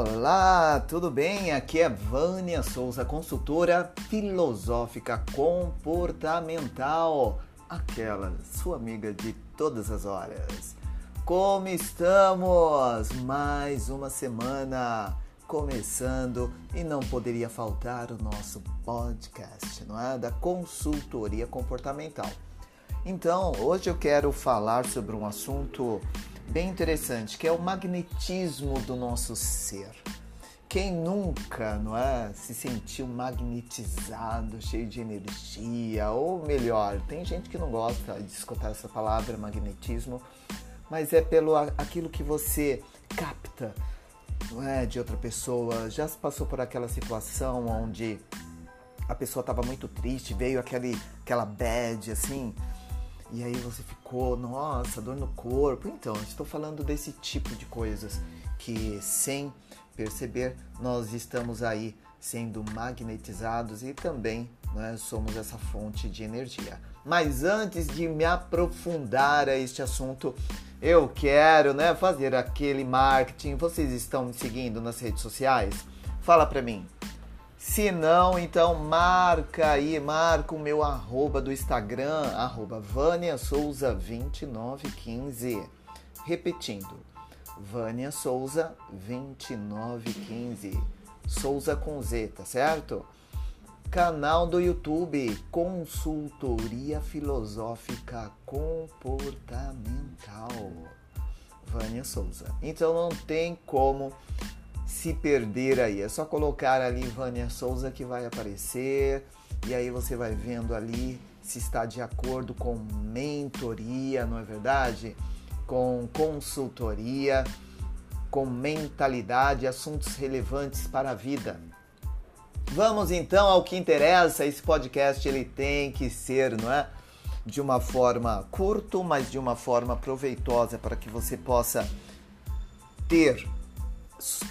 Olá, tudo bem? Aqui é Vânia Souza, consultora filosófica comportamental, aquela sua amiga de todas as horas. Como estamos? Mais uma semana começando e não poderia faltar o nosso podcast, não é? Da consultoria comportamental. Então, hoje eu quero falar sobre um assunto bem interessante, que é o magnetismo do nosso ser. Quem nunca, não é, se sentiu magnetizado, cheio de energia, ou melhor, tem gente que não gosta de escutar essa palavra magnetismo, mas é pelo aquilo que você capta, não é, de outra pessoa. Já se passou por aquela situação onde a pessoa estava muito triste, veio aquele, aquela bad assim, e aí você ficou, nossa, dor no corpo. Então, estou falando desse tipo de coisas que sem perceber nós estamos aí sendo magnetizados e também né, somos essa fonte de energia. Mas antes de me aprofundar a este assunto, eu quero né, fazer aquele marketing. Vocês estão me seguindo nas redes sociais? Fala para mim. Se não, então marca aí, marca o meu arroba do Instagram, arroba Vânia Souza 2915. Repetindo, Vânia Souza 2915. Souza com Z, tá certo? Canal do YouTube Consultoria Filosófica Comportamental. Vânia Souza. Então não tem como se perder aí. É só colocar ali Vânia Souza que vai aparecer e aí você vai vendo ali se está de acordo com mentoria, não é verdade? Com consultoria, com mentalidade, assuntos relevantes para a vida. Vamos então ao que interessa. Esse podcast ele tem que ser, não é? De uma forma curto, mas de uma forma proveitosa para que você possa ter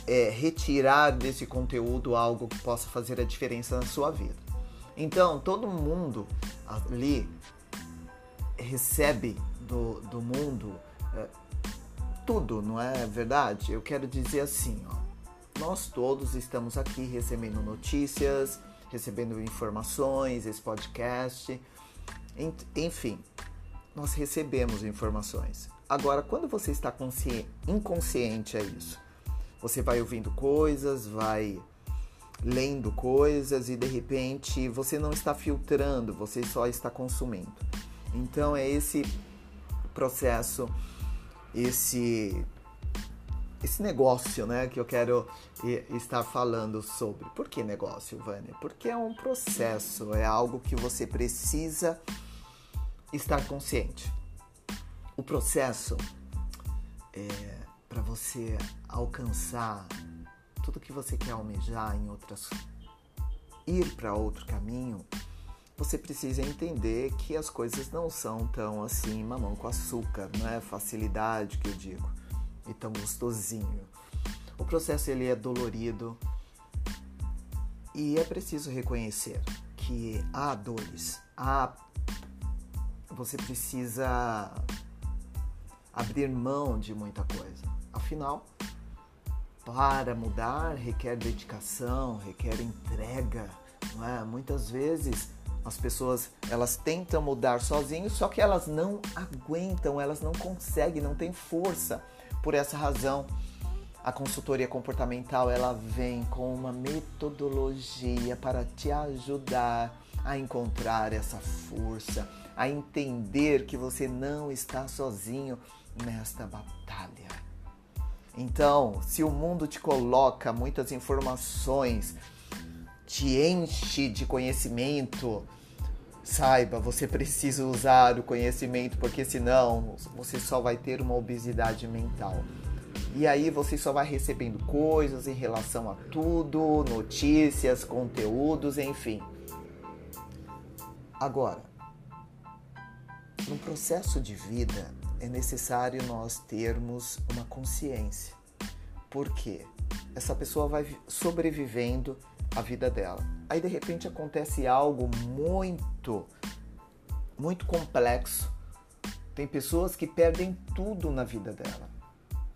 é, retirar desse conteúdo algo que possa fazer a diferença na sua vida. Então, todo mundo ali recebe do, do mundo é, tudo, não é verdade? Eu quero dizer assim, ó, nós todos estamos aqui recebendo notícias, recebendo informações, esse podcast, enfim, nós recebemos informações. Agora, quando você está inconsciente a isso, você vai ouvindo coisas, vai lendo coisas e de repente você não está filtrando, você só está consumindo. Então é esse processo, esse esse negócio, né, que eu quero estar falando sobre. Por que negócio, Vânia? Porque é um processo, é algo que você precisa estar consciente. O processo é, para você alcançar tudo que você quer almejar em outras ir para outro caminho, você precisa entender que as coisas não são tão assim mamão com açúcar, não é facilidade que eu digo, e tão gostosinho. O processo ele é dolorido e é preciso reconhecer que há dores, há você precisa abrir mão de muita coisa. Afinal, para mudar requer dedicação, requer entrega, não é? Muitas vezes as pessoas elas tentam mudar sozinhos, só que elas não aguentam, elas não conseguem, não têm força. Por essa razão, a consultoria comportamental ela vem com uma metodologia para te ajudar a encontrar essa força, a entender que você não está sozinho nesta batalha. Então, se o mundo te coloca muitas informações, te enche de conhecimento, saiba, você precisa usar o conhecimento, porque senão você só vai ter uma obesidade mental. E aí você só vai recebendo coisas em relação a tudo, notícias, conteúdos, enfim. Agora, no processo de vida, é necessário nós termos uma consciência. Por quê? Essa pessoa vai sobrevivendo a vida dela. Aí de repente acontece algo muito, muito complexo. Tem pessoas que perdem tudo na vida dela.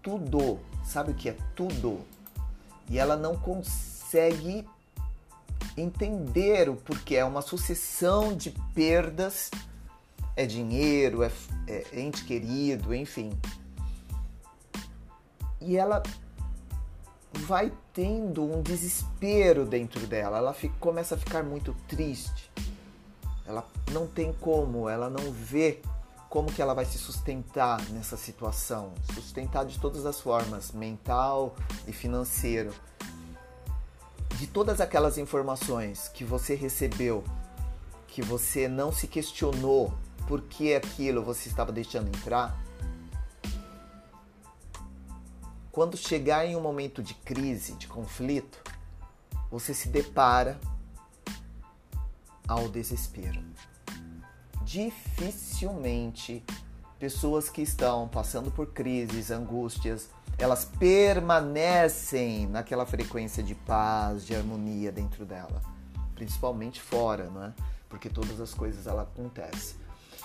Tudo. Sabe o que é tudo? e ela não consegue entender o porquê. É uma sucessão de perdas, é dinheiro, é, é ente querido, enfim. E ela vai tendo um desespero dentro dela, ela fica, começa a ficar muito triste. Ela não tem como, ela não vê como que ela vai se sustentar nessa situação, sustentar de todas as formas, mental e financeiro. De todas aquelas informações que você recebeu, que você não se questionou por que aquilo você estava deixando entrar, quando chegar em um momento de crise, de conflito, você se depara ao desespero. Dificilmente pessoas que estão passando por crises, angústias, elas permanecem naquela frequência de paz, de harmonia dentro dela, principalmente fora, não é? Porque todas as coisas ela acontecem.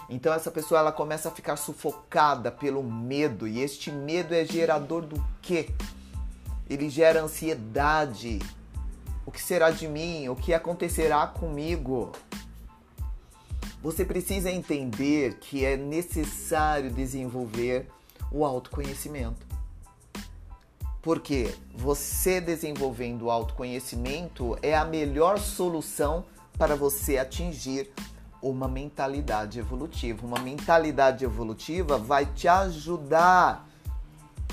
Então essa pessoa ela começa a ficar sufocada pelo medo e este medo é gerador do quê? Ele gera ansiedade. O que será de mim? O que acontecerá comigo? Você precisa entender que é necessário desenvolver o autoconhecimento. Porque você desenvolvendo o autoconhecimento é a melhor solução para você atingir uma mentalidade evolutiva. Uma mentalidade evolutiva vai te ajudar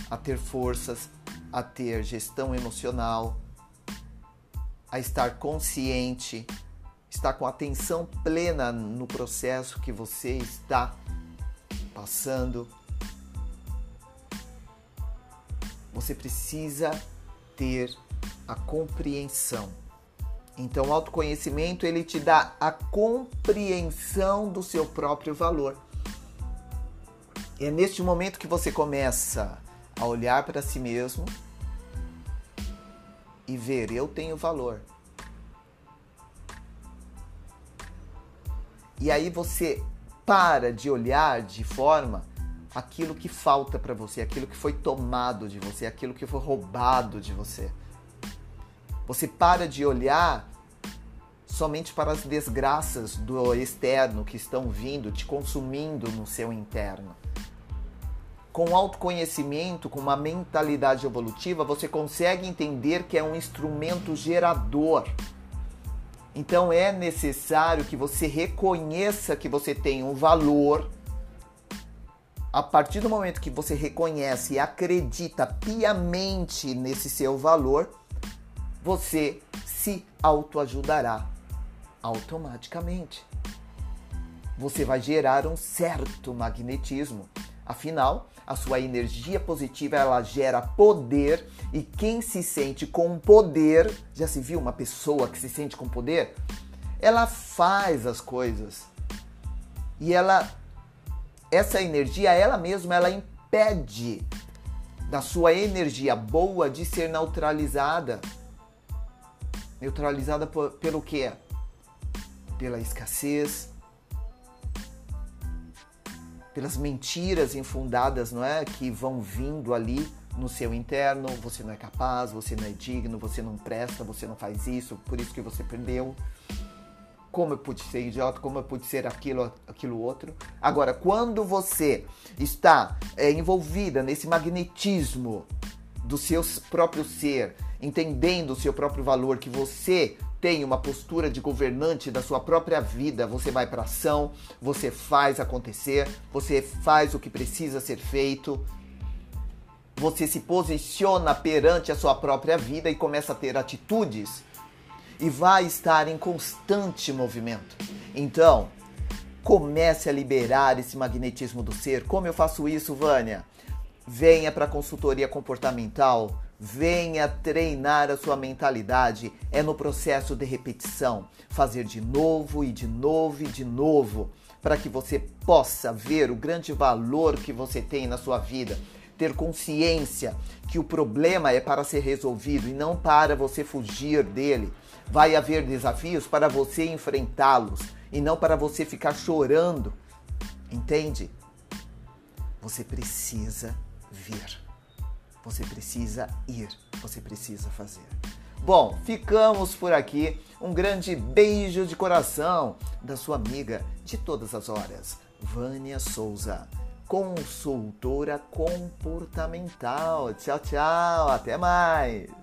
a ter forças, a ter gestão emocional, a estar consciente, estar com atenção plena no processo que você está passando. Você precisa ter a compreensão então, o autoconhecimento ele te dá a compreensão do seu próprio valor. É neste momento que você começa a olhar para si mesmo e ver eu tenho valor. E aí você para de olhar de forma aquilo que falta para você, aquilo que foi tomado de você, aquilo que foi roubado de você. Você para de olhar somente para as desgraças do externo que estão vindo, te consumindo no seu interno. Com autoconhecimento, com uma mentalidade evolutiva, você consegue entender que é um instrumento gerador. Então é necessário que você reconheça que você tem um valor. A partir do momento que você reconhece e acredita piamente nesse seu valor, você se autoajudará automaticamente. Você vai gerar um certo magnetismo. Afinal, a sua energia positiva ela gera poder e quem se sente com poder, já se viu uma pessoa que se sente com poder? Ela faz as coisas. E ela essa energia ela mesma ela impede da sua energia boa de ser neutralizada. Neutralizada por, pelo quê? Pela escassez, pelas mentiras infundadas, não é, que vão vindo ali no seu interno, você não é capaz, você não é digno, você não presta, você não faz isso, por isso que você perdeu. Como eu pude ser idiota, como eu pude ser aquilo, aquilo outro. Agora, quando você está é, envolvida nesse magnetismo do seu próprio ser, entendendo o seu próprio valor, que você tem uma postura de governante da sua própria vida, você vai para ação, você faz acontecer, você faz o que precisa ser feito, você se posiciona perante a sua própria vida e começa a ter atitudes e vai estar em constante movimento. Então, comece a liberar esse magnetismo do ser. Como eu faço isso, Vânia? Venha para a consultoria comportamental Venha treinar a sua mentalidade. É no processo de repetição. Fazer de novo e de novo e de novo. Para que você possa ver o grande valor que você tem na sua vida. Ter consciência que o problema é para ser resolvido e não para você fugir dele. Vai haver desafios para você enfrentá-los e não para você ficar chorando. Entende? Você precisa ver. Você precisa ir, você precisa fazer. Bom, ficamos por aqui. Um grande beijo de coração da sua amiga de todas as horas, Vânia Souza, consultora comportamental. Tchau, tchau, até mais.